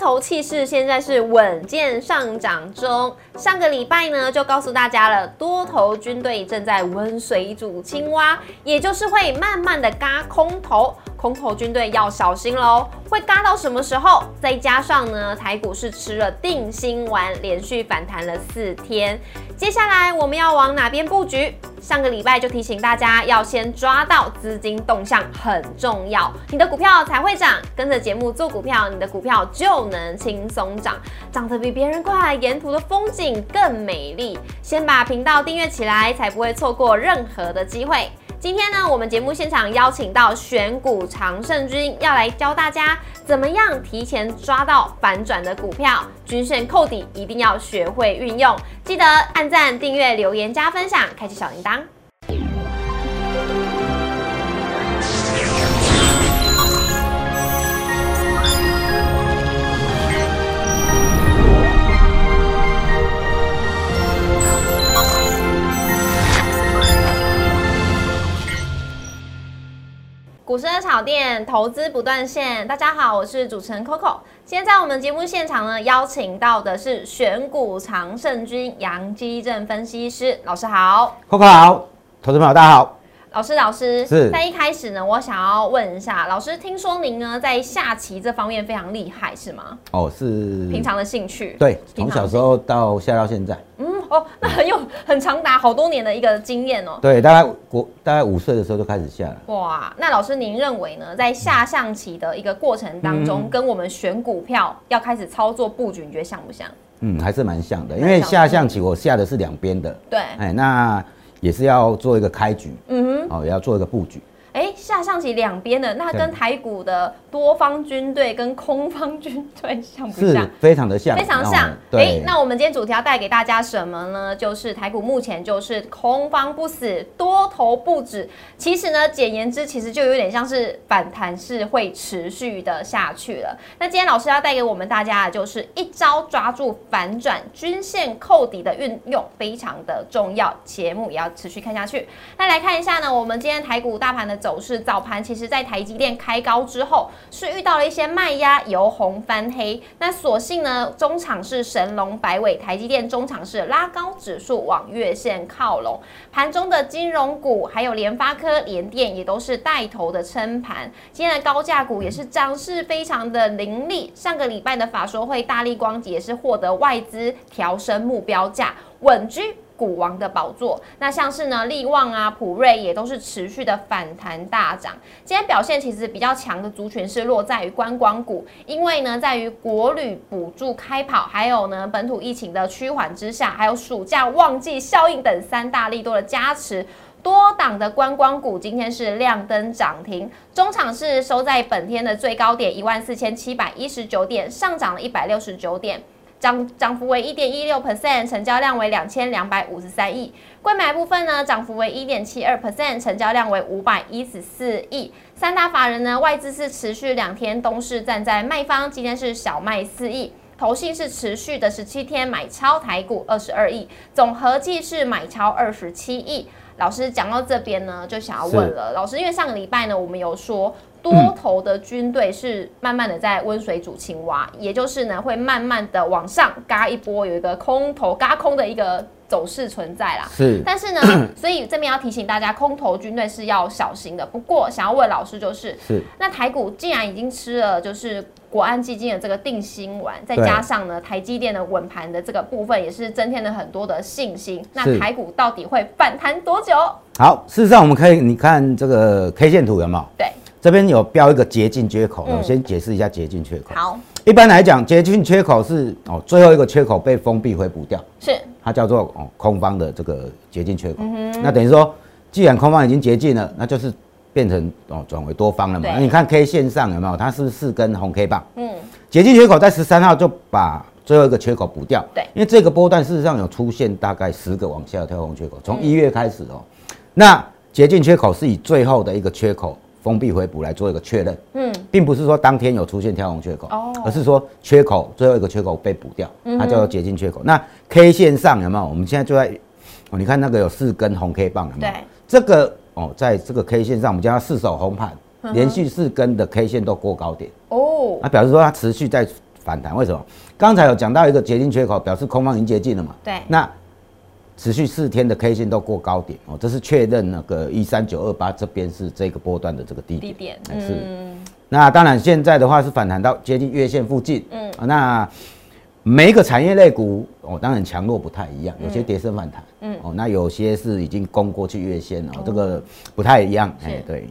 头气势现在是稳健上涨中。上个礼拜呢，就告诉大家了，多头军队正在温水煮青蛙，也就是会慢慢的嘎空头。空头军队要小心喽，会嘎到什么时候？再加上呢，台股是吃了定心丸，连续反弹了四天。接下来我们要往哪边布局？上个礼拜就提醒大家，要先抓到资金动向很重要，你的股票才会涨。跟着节目做股票，你的股票就能轻松涨，涨得比别人快，沿途的风景更美丽。先把频道订阅起来，才不会错过任何的机会。今天呢，我们节目现场邀请到选股常胜军，要来教大家怎么样提前抓到反转的股票，均线扣底一定要学会运用。记得按赞、订阅、留言、加分享，开启小铃铛。股市的炒店，投资不断线。大家好，我是主持人 Coco。今天在我们节目现场呢，邀请到的是选股常胜军杨基正分析师老师好，Coco 好，投资朋友大家好。老师，老师是在一开始呢，我想要问一下老师，听说您呢在下棋这方面非常厉害，是吗？哦，是平常的兴趣。对，从小时候到下到现在。嗯，哦，那很有很长达好多年的一个经验哦。对，大概国大概五岁的时候就开始下了。哇，那老师您认为呢，在下象棋的一个过程当中，跟我们选股票要开始操作布局，你觉得像不像？嗯，还是蛮像的，因为下象棋我下的是两边的。对。哎，那。也是要做一个开局，嗯哼，哦，也要做一个布局。哎，下象棋两边的，那跟台股的多方军队跟空方军队像不像？非常的像，非常像。哎，那我们今天主题要带给大家什么呢？就是台股目前就是空方不死，多头不止。其实呢，简言之，其实就有点像是反弹是会持续的下去了。那今天老师要带给我们大家的就是一招抓住反转均线扣底的运用，非常的重要。节目也要持续看下去。那来看一下呢，我们今天台股大盘的。走势早盘其实，在台积电开高之后，是遇到了一些卖压，由红翻黑。那所幸呢，中场是神龙摆尾，台积电中场是拉高指数往月线靠拢。盘中的金融股还有联发科、联电也都是带头的撑盘。今天的高价股也是涨势非常的凌厉。上个礼拜的法说会，大力光也是获得外资调升目标价，稳居。股王的宝座，那像是呢，利旺啊、普瑞也都是持续的反弹大涨。今天表现其实比较强的族群是落在于观光股，因为呢，在于国旅补助开跑，还有呢本土疫情的趋缓之下，还有暑假旺季效应等三大利多的加持，多档的观光股今天是亮灯涨停。中场是收在本天的最高点一万四千七百一十九点，上涨了一百六十九点。涨涨幅为一点一六 percent，成交量为两千两百五十三亿。贵买部分呢，涨幅为一点七二 percent，成交量为五百一十四亿。三大法人呢，外资是持续两天都是站在卖方，今天是小卖四亿。投信是持续的十七天买超台股二十二亿，总合计是买超二十七亿。老师讲到这边呢，就想要问了，老师，因为上个礼拜呢，我们有说。多头的军队是慢慢的在温水煮青蛙，也就是呢会慢慢的往上嘎一波，有一个空头嘎空的一个走势存在啦。是，但是呢，所以这边要提醒大家，空头军队是要小心的。不过想要问老师就是，是，那台股既然已经吃了就是国安基金的这个定心丸，再加上呢台积电的稳盘的这个部分，也是增添了很多的信心。那台股到底会反弹多久？好，事实上我们可以你看这个 K 线图有没有？对。这边有标一个捷径缺口，我先解释一下捷径缺口。好，一般来讲，捷径缺口是哦最后一个缺口被封闭回补掉，是它叫做哦空方的这个捷径缺口。那等于说，既然空方已经捷径了，那就是变成哦转为多方了嘛。那你看 K 线上有没有？它是四根红 K 棒。嗯，捷径缺口在十三号就把最后一个缺口补掉。对，因为这个波段事实上有出现大概十个往下跳空缺口，从一月开始哦。那捷径缺口是以最后的一个缺口。封闭回补来做一个确认，嗯，并不是说当天有出现跳空缺口，哦，而是说缺口最后一个缺口被补掉，它叫做结晶缺口。那 K 线上有没有？我们现在就在，哦，你看那个有四根红 K 棒，有没有？对，这个哦，在这个 K 线上，我们叫它四手红盘，连续四根的 K 线都过高点，哦，那表示说它持续在。反弹。为什么？刚才有讲到一个接近缺口，表示空方已经接近了嘛？对。那持续四天的 K 线都过高点哦，这是确认那个一三九二八这边是这个波段的这个低点。低点。是。那当然现在的话是反弹到接近月线附近。嗯。那每一个产业类股哦，当然强弱不太一样，有些跌升反弹。嗯。哦，那有些是已经攻过去月线了，这个不太一样。哎，对。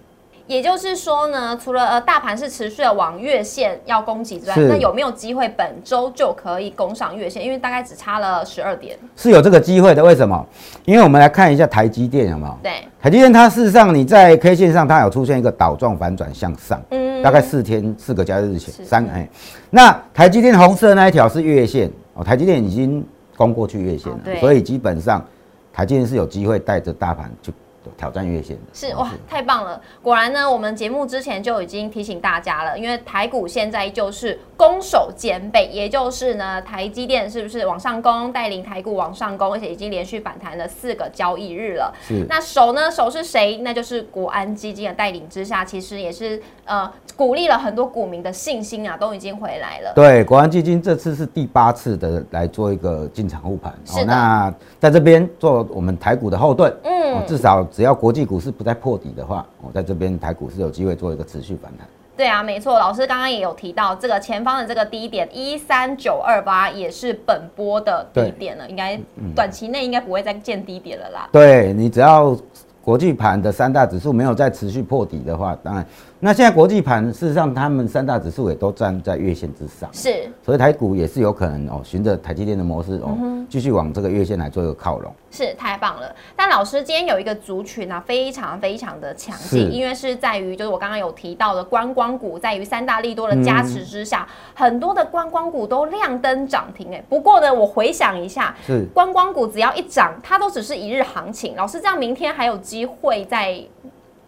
也就是说呢，除了呃大盘是持续的往月线要攻击之外，那有没有机会本周就可以攻上月线？因为大概只差了十二点，是有这个机会的。为什么？因为我们来看一下台积电，有没有？对，台积电它事实上你在 K 线上它有出现一个倒状反转向上，嗯，大概四天四个交易日前三哎，那台积电红色那一条是月线哦，台积电已经攻过去月线了，所以基本上台积电是有机会带着大盘去。挑战月线的是哇，太棒了！果然呢，我们节目之前就已经提醒大家了，因为台股现在就是攻守兼备，也就是呢，台积电是不是往上攻，带领台股往上攻，而且已经连续反弹了四个交易日了。是那守呢？守是谁？那就是国安基金的带领之下，其实也是呃鼓励了很多股民的信心啊，都已经回来了。对，国安基金这次是第八次的来做一个进场护盘，哦，那在这边做我们台股的后盾，嗯，至少。只要国际股市不再破底的话，我在这边台股是有机会做一个持续反弹。对啊，没错，老师刚刚也有提到这个前方的这个低点一三九二八也是本波的低点了，应该短期内应该不会再见低点了啦。对你只要国际盘的三大指数没有再持续破底的话，当然。那现在国际盘事实上，他们三大指数也都站在月线之上，是，所以台股也是有可能哦，循着台积电的模式哦，继续往这个月线来做一个靠拢，是太棒了。但老师今天有一个族群啊，非常非常的强劲，因为是在于就是我刚刚有提到的观光股，在于三大利多的加持之下，很多的观光股都亮灯涨停哎。不过呢，我回想一下，是观光股只要一涨，它都只是一日行情。老师这样，明天还有机会在。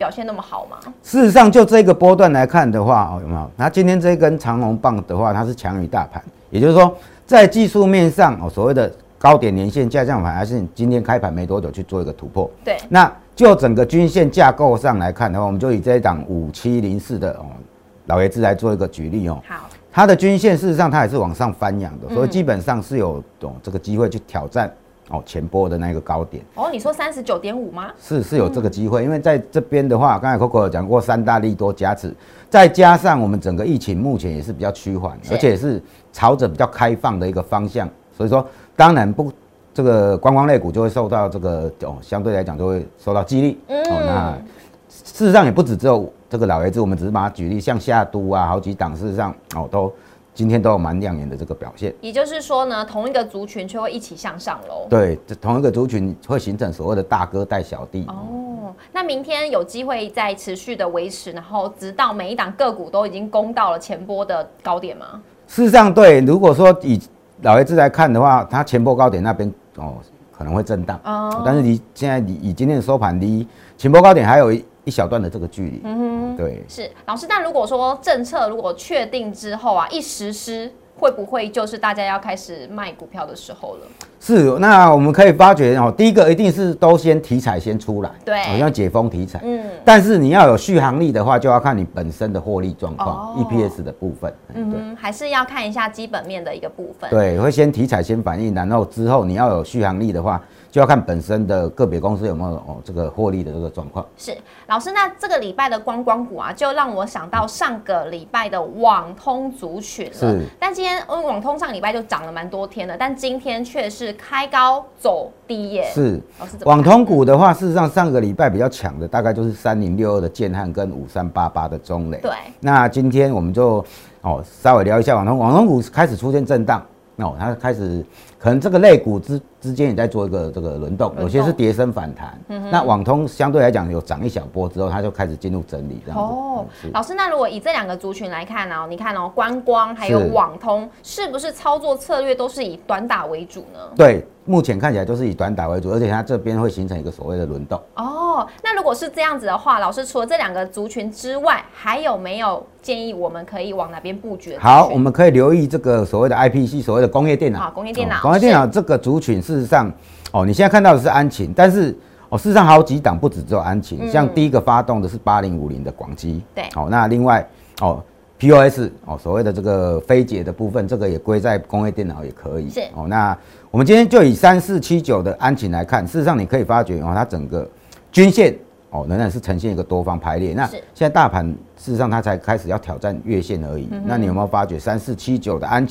表现那么好吗？事实上，就这个波段来看的话，哦，有没有？那今天这根长红棒的话，它是强于大盘，也就是说，在技术面上，哦，所谓的高点连线下降盘，还是今天开盘没多久去做一个突破。对。那就整个均线架构上来看的话，我们就以这一档五七零四的哦老爷子来做一个举例哦。好。它的均线事实上它也是往上翻扬的，所以基本上是有懂这个机会去挑战。哦，前波的那个高点哦，你说三十九点五吗？是是有这个机会，因为在这边的话，刚才 Coco 有讲过三大利多加持，再加上我们整个疫情目前也是比较趋缓，而且是朝着比较开放的一个方向，所以说当然不这个观光类股就会受到这个哦，相对来讲就会受到激励。嗯，哦，那事实上也不止只有这个老爷子，我们只是把它举例，像夏都啊，好几档事实上哦都。今天都有蛮亮眼的这个表现，也就是说呢，同一个族群却会一起向上喽。对，同一个族群会形成所谓的大哥带小弟。哦，那明天有机会再持续的维持，然后直到每一档个股都已经攻到了前波的高点吗？事实上，对，如果说以老爷子来看的话，它前波高点那边哦可能会震荡哦，但是离现在离以今天的收盘离前波高点还有一。一小段的这个距离，嗯哼，对，是老师。但如果说政策如果确定之后啊，一实施，会不会就是大家要开始卖股票的时候了？是，那我们可以发觉哦，第一个一定是都先题材先出来，对，好像解封题材，嗯，但是你要有续航力的话，就要看你本身的获利状况，EPS 的部分，嗯，还是要看一下基本面的一个部分，对，会先题材先反应，然后之后你要有续航力的话。就要看本身的个别公司有没有哦这个获利的这个状况。是老师，那这个礼拜的观光股啊，就让我想到上个礼拜的网通族群了。是，但今天网通上礼拜就涨了蛮多天了，但今天却是开高走低耶。是，网通股的话，事实上上个礼拜比较强的，大概就是三零六二的建汉跟五三八八的中磊。对。那今天我们就哦稍微聊一下网通，网通股开始出现震荡。哦，它开始可能这个类股之之间也在做一个这个轮动，有些是跌升反弹。那网通相对来讲有涨一小波之后，它就开始进入整理这样子。哦，老师，那如果以这两个族群来看呢？你看哦，观光还有网通，是不是操作策略都是以短打为主呢？对。目前看起来都是以短打为主，而且它这边会形成一个所谓的轮动。哦，那如果是这样子的话，老师除了这两个族群之外，还有没有建议我们可以往哪边布局？好，我们可以留意这个所谓的 IPC，所谓的工业电脑。啊，工业电脑。工业电脑这个族群，事实上，哦，你现在看到的是安晴，但是哦，事实上好几档不止只有安晴，像第一个发动的是八零五零的广基。对。好，那另外哦。POS 哦，所谓的这个非解的部分，这个也归在工业电脑也可以。是哦，那我们今天就以三四七九的安晴来看，事实上你可以发觉哦，它整个均线哦仍然是呈现一个多方排列。那是现在大盘事实上它才开始要挑战月线而已。那你有没有发觉三四七九的安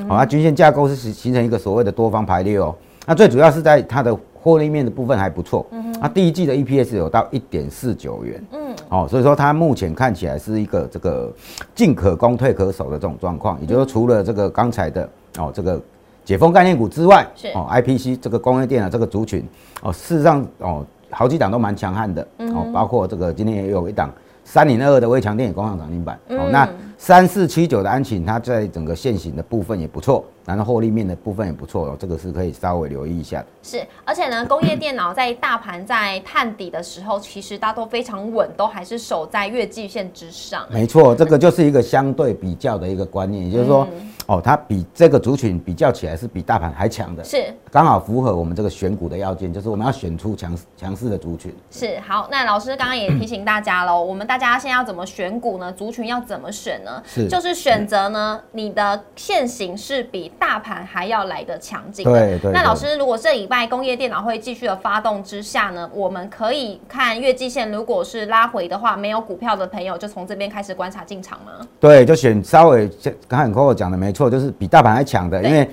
晴？哦，它均线架构是形形成一个所谓的多方排列哦。那最主要是在它的获利面的部分还不错。那第一季的 EPS 有到一点四九元。嗯，哦，所以说它目前看起来是一个这个进可攻退可守的这种状况，也就是说除了这个刚才的哦这个解封概念股之外，是哦 IPC 这个工业电脑这个族群哦，事实上哦好几档都蛮强悍的哦，包括这个今天也有一档三零二二的微强电也攻上涨停板哦，那三四七九的安晴它在整个现行的部分也不错，然后获利面的部分也不错哦，这个是可以稍微留意一下的。是，而且呢，工业电脑在大盘在探底的时候，其实大家都非常稳，都还是守在月季线之上。没错，这个就是一个相对比较的一个观念，也就是说，哦，它比这个族群比较起来是比大盘还强的，是刚好符合我们这个选股的要件，就是我们要选出强强势的族群。是，好，那老师刚刚也 提醒大家喽，我们大家现在要怎么选股呢？族群要怎么选呢？是就是选择呢，你的现行是比大盘还要来的强劲对对那老师，如果这礼拜工业电脑会继续的发动之下呢，我们可以看月季线，如果是拉回的话，没有股票的朋友就从这边开始观察进场吗？对，就选稍微刚才 Coco 讲的没错，就是比大盘还强的，因为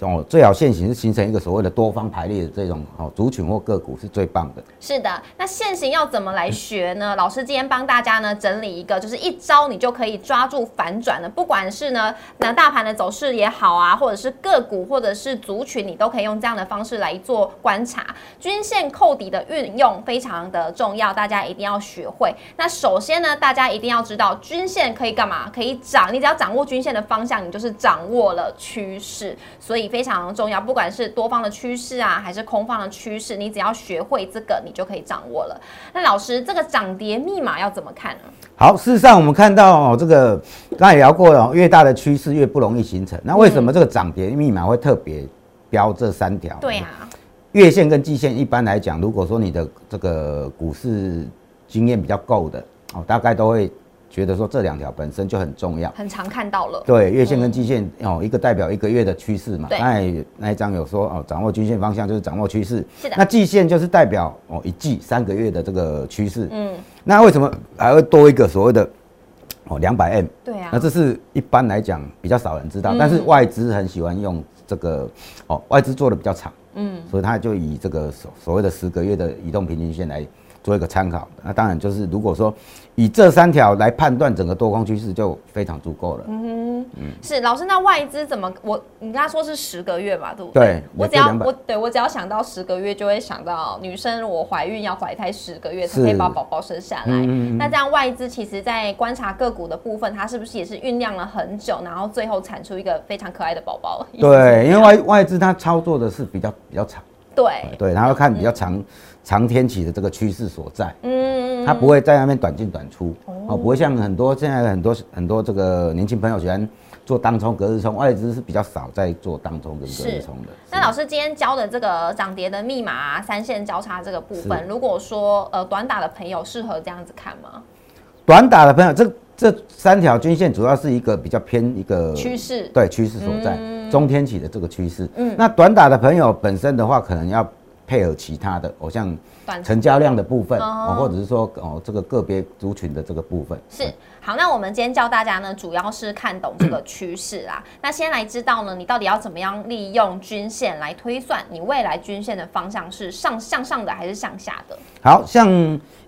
哦最好现行是形成一个所谓的多方排列的这种哦族群或个股是最棒的。是的，那现行要怎么来学呢？老师今天帮大家呢整理一个，就是一招你就可以抓住反转的，不管是呢那大盘的走势也好啊，或者是个股或者是族群，你都可以用这样的方式来做观察。均线扣底的运用非常的重要，大家一定要学会。那首先呢，大家一定要知道均线可以干嘛？可以涨，你只要掌握均线的方向，你就是掌握了趋势，所以非常重要。不管是多方的趋势啊，还是空方的趋势，你只要学会这个，你就可以掌握了。那老师，这个涨跌密码要怎么看呢？好，事实上我们看到哦，这个刚才也聊过了哦，越大的趋势越不容易形成。那为什么这个涨跌密码会特别标这三条？对啊，月线跟季线一般来讲，如果说你的这个股市经验比较够的哦，大概都会觉得说这两条本身就很重要。很常看到了。对，月线跟季线、哦，一个代表一个月的趋势嘛。对刚才那一章有说哦，掌握均线方向就是掌握趋势。是的那季线就是代表哦一季三个月的这个趋势。嗯，那为什么还会多一个所谓的哦两百 M？对啊那，这是一般来讲比较少人知道，嗯但是外资很喜欢用这个哦，外资做的比较长，嗯，所以他就以这个所所谓的十个月的移动平均线来做一个参考。那当然就是如果说以这三条来判断整个多空趋势，就非常足够了。嗯是老师，那外资怎么？我你跟他说是十个月嘛，对不对我只要我对我只要想到十个月，就会想到女生我怀孕要怀胎十个月才可以把宝宝生下来。嗯嗯嗯那这样外资其实在观察个股的部分，它是不是也是酝酿了很久，然后最后产出一个非常可爱的宝宝？对，因为外外资它操作的是比较比较长，对，对，然后看比较长长天期的这个趋势所在。嗯，它不会在那边短进短出哦，不会像很多现在很多很多这个年轻朋友喜欢做当冲、隔日冲，外资是比较少在做当冲跟隔日冲的。那老师今天教的这个涨跌的密码、啊、三线交叉这个部分，如果说呃短打的朋友适合这样子看吗？短打的朋友，这这三条均线主要是一个比较偏一个趋势对趋势所在，中天起的这个趋势。嗯那短打的朋友本身的话，可能要配合其他的，哦，像成交量的部分，哦哦，或者是说哦这个个别族群的这个部分。是好，那我们今天教大家呢，主要是看懂这个趋势啦。那先来知道呢，你到底要怎么样利用均线来推算你未来均线的方向是上向上的还是向下的？好像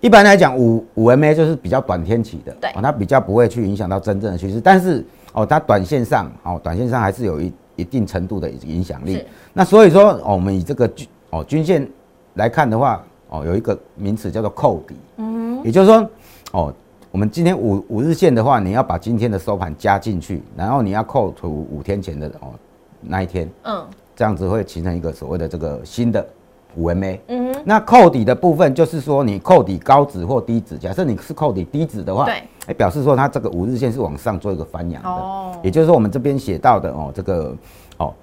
一般来讲，五五 MA 就是比较短天期的，对哦，它比较不会去影响到真正的趋势，但是哦，它短线上哦，短线上还是有一一定程度的影响力。那所以说，哦，我们以这个均哦均线来看的话，哦，有一个名词叫做扣底，嗯，也就是说，哦，我们今天五五日线的话，你要把今天的收盘加进去，然后你要扣除五天前的哦那一天，嗯。这样子会形成一个所谓的这个新的五 MA。嗯哼，那扣底的部分就是说，你扣底高值或低值，假设你是扣底低值的话，对，哎，表示说它这个五日线是往上做一个翻扬的，哦。也就是说我们这边写到的哦，这个哦，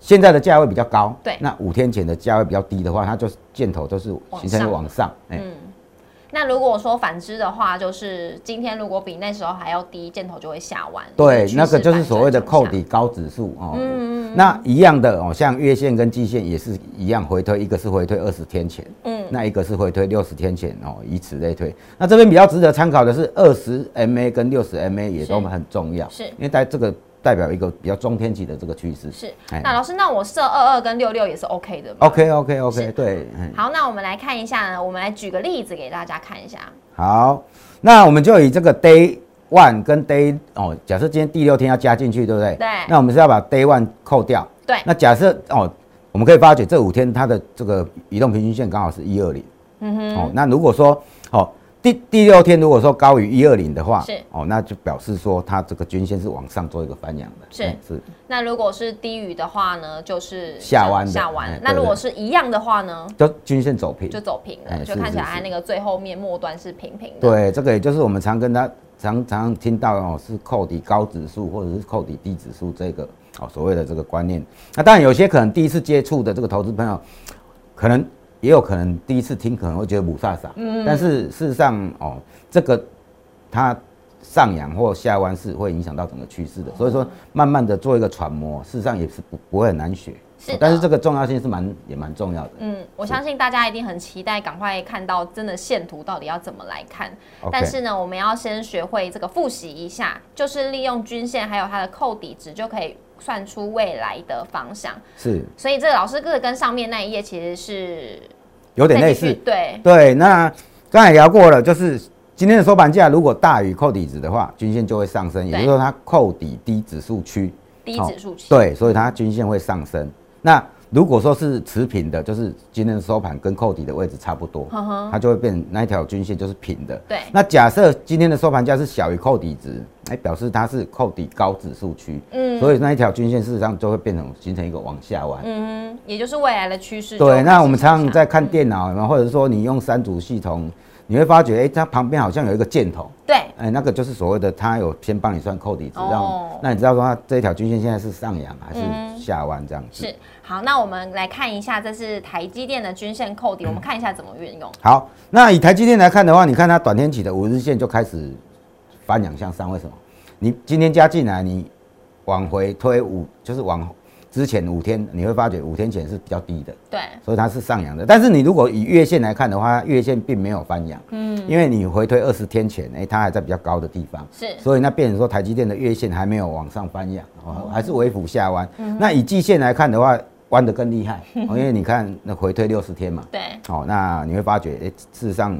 现在的价位比较高，对那五天前的价位比较低的话，它就是箭头都是形成往上，哎、嗯。那如果说反之的话，就是今天如果比那时候还要低，箭头就会下弯。对，那个就是所谓的扣底高指数哦。嗯嗯那一样的哦，像月线跟季线也是一样回推，一个是回推二十天前，嗯，那一个是回推六十天前哦，以此类推。那这边比较值得参考的是二十 MA 跟六十 MA 也都很重要，是因为在这个代表一个比较中天期的这个趋势。是。哎那老师，那我设二二跟六六也是 OK 的吗 OK OK OK，是对，嗯好，那我们来看一下呢，我们来举个例子给大家看一下。好，那我们就以这个 day one 跟 day 哦，假设今天第六天要加进去，对不对？对那我们是要把 day one 扣掉。对那假设哦，我们可以发觉这五天它的这个移动平均线刚好是一二零。嗯哼。哦，那如果说哦第第六天如果说高于一二零的话，是哦，那就表示说它这个均线是往上做一个翻扬的。是哎是。那如果是低于的话呢，就是下弯的下弯那如果是一样的话呢，就均线走平。就走平了，哎就看起来那个最后面末端是平平的。对，这个也就是我们常跟他常常听到哦，是扣底高指数或者是扣底低指数这个哦所谓的这个观念。那当然有些可能第一次接触的这个投资朋友，可能也有可能第一次听可能会觉得母萨萨，嗯，但是事实上哦，这个它上扬或下弯是会影响到整个趋势的，所以说慢慢的做一个揣摩，事实上也是不不会很难学。是但是这个重要性是蛮也蛮重要的。嗯，我相信大家一定很期待，赶快看到真的线图到底要怎么来看。但是呢，我们要先学会这个复习一下，就是利用均线还有它的扣底值，就可以算出未来的方向。是所以这个老师这个跟上面那一页其实是有点类似。对，对，那刚才聊过了，就是今天的收盘价如果大于扣底值的话，均线就会上升，也就是说它扣底低指数区，低哦指数区。对，所以它均线会上升。那如果说是持平的，就是今天的收盘跟扣底的位置差不多，呵呵它就会变那一条均线就是平的。对那假设今天的收盘价是小于扣底值，哎，表示它是扣底高指数区，嗯所以那一条均线事实上就会变成形成一个往下弯。嗯，也就是未来的趋势对，那我们常常在看电脑，然后或者说你用三组系统，你会发觉，哎、它旁边好像有一个箭头，对哎、那个就是所谓的它有先帮你算扣底值，哦让那你知道说它这一条均线现在是上扬还嗯是下弯这样子。是好。那我们来看一下，这是台积电的均线扣底，我们看一下怎么运用。好，那以台积电来看的话，你看它短天期的五日线就开始翻扬向上，为什么？你今天加进来，你往回推五，就是往之前五天，你会发觉五天前是比较低的。对，所以它是上扬的。但是你如果以月线来看的话，月线并没有翻扬，嗯，因为你回推二十天前，哎、它还在比较高的地方，是。所以那变成说台积电的月线还没有往上翻扬，哦，还是微幅下弯。那以季线来看的话，弯得更厉害，哦因为你看那回推六十天嘛，对，哦，那你会发觉，哎、事实上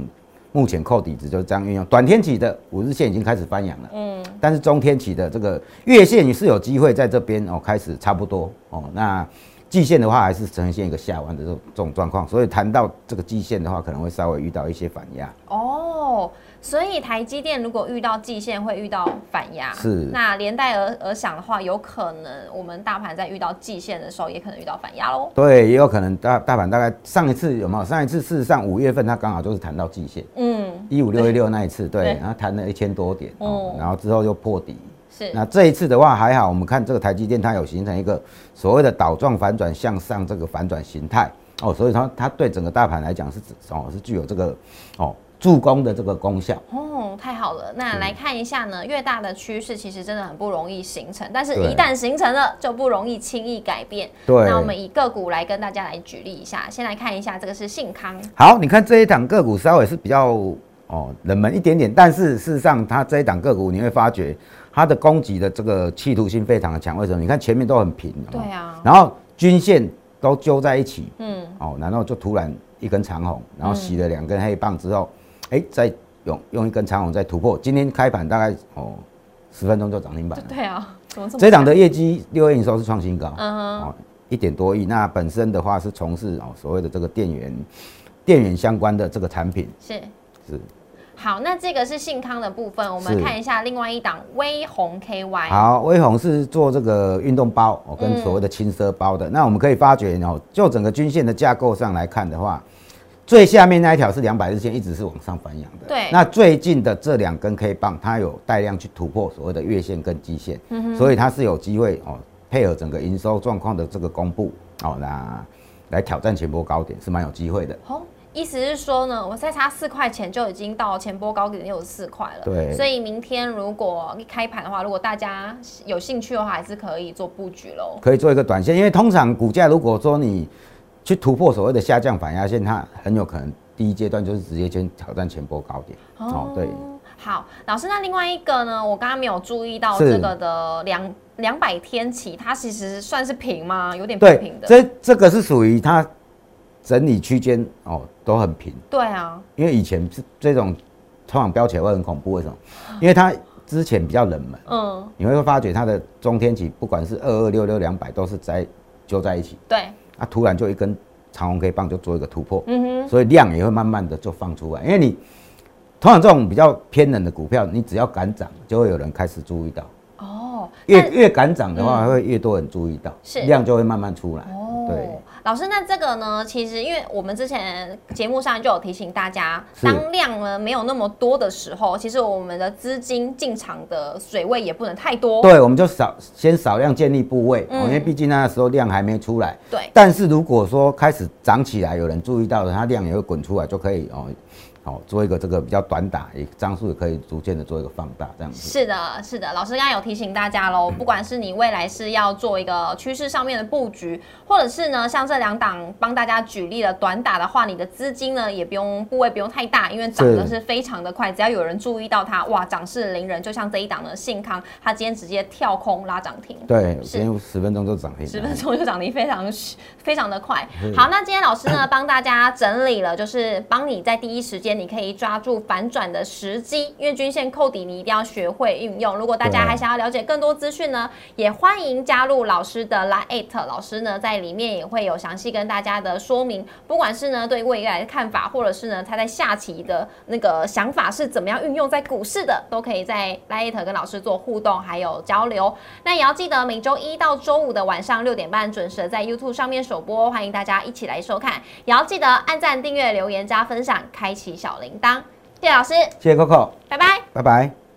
目前扣底值就是这样运用。短天期的五日线已经开始翻扬了，嗯，但是中天期的这个月线也是有机会在这边哦开始差不多哦，那季线的话还是呈现一个下弯的这种这种状况，所以谈到这个季线的话，可能会稍微遇到一些反压。哦，所以台积电如果遇到季线会遇到反压，是那连带而而想的话，有可能我们大盘在遇到季线的时候，也可能遇到反压喽。对，也有可能大大盘大概上一次有没有？上一次事实上五月份它刚好就是谈到季线嗯，一五六一六那一次，对对，然后弹了一千多点，哦哦，然后之后又破底。是那这一次的话还好，我们看这个台积电它有形成一个所谓的倒状反转向上这个反转形态哦，所以它它对整个大盘来讲是指哦是具有这个哦助攻的这个功效。哦，太好了。那来看一下呢，越大的趋势其实真的很不容易形成，但是一旦形成了，就不容易轻易改变。对那我们以个股来跟大家来举例一下，先来看一下这个是信康，好，你看这一档个股稍微是比较哦冷门一点点，但是事实上它这一档个股你会发觉它的攻击的这个企图心非常的强。为什么？你看前面都很平，哦对啊然后均线都揪在一起，嗯，哦，然后就突然一根长红，然后洗了两根黑棒之后，哎、再用用一根长红再突破。今天开盘大概哦十分钟就涨停板了。对啊，这么这档的业绩六月营收是创新高，嗯哼哦，一点多亿。那本身的话是从事哦所谓的这个电源电源相关的这个产品是？是。好，那这个是信康的部分，我们看一下另外一档微红 KY。好，微宏是做这个运动包哦，跟所谓的轻奢包的。那我们可以发觉哦，就整个均线的架构上来看的话，最下面那一条是两百日线，一直是往上反扬的。对那最近的这两根 K 棒，它有带量去突破所谓的月线跟季线，所以它是有机会哦，配合整个营收状况的这个公布哦，那来挑战前波高点是蛮有机会的。哦，意思是说呢，我再差四块钱就已经到前波高点六十四块了。对所以明天如果一开盘的话，如果大家有兴趣的话，还是可以做布局喽。可以做一个短线，因为通常股价如果说你去突破所谓的下降反压线，它很有可能第一阶段就是直接先挑战前波高点。哦，对，好，老师，那另外一个呢？我刚刚没有注意到是这个的两两百天期，它其实算是平吗？有点不平，的。这这个是属于它整理区间哦，都很平。对啊，因为以前是这种通常标起来会很恐怖，为什么？因为它之前比较冷门，嗯，你会发觉它的中天期不管是二二六六两百都是在揪在一起，对，啊，突然就一根长红 K 棒就做一个突破，嗯哼，所以量也会慢慢的就放出来，因为你通常这种比较偏冷的股票，你只要敢涨，就会有人开始注意到，哦，越越敢涨的话，会越多人注意到，是。量就会慢慢出来，哦。对。哦。，老师，那这个呢？其实因为我们之前节目上就有提醒大家，当量呢没有那么多的时候，其实我们的资金进场的水位也不能太多。对，我们就少先少量建立部位，因为毕竟那个时候量还没出来。对但是如果说开始涨起来，有人注意到了，它量也会滚出来，就可以哦，哦做一个这个比较短打，也张数也可以逐渐的做一个放大，这样子。是的，是的，老师刚刚有提醒大家喽，不管是你未来是要做一个趋势上面的布局，或者是呢像这两档帮大家举例了短打的话，你的资金呢也不用部位不用太大，因为涨的是是非常的快，只要有人注意到它，哇，涨势凌人，就像这一档的信康，它今天直接跳空拉涨停。对，是今天十分钟就涨停。十分钟就涨停非常非常的快。好，那今天老师呢帮大家整理了，就是帮你在第一时间你可以抓住反转的时机，因为均线扣底你一定要学会运用。如果大家还想要了解更多资讯呢，也欢迎加入老师的 Line，老师呢在里面也会有详细跟大家的说明，不管是呢对未来的看法，或者是呢他在下棋的那个想法是怎么样运用在股市的，都可以在 Line 跟老师做互动还有交流。那也要记得每周一到周五的晚上六点半准时在 YouTube 上面首播，欢迎大家一起来收看。也要记得按赞、订阅、留言、加分享，开启小铃铛。谢谢老师，谢谢 Coco，拜拜。拜拜。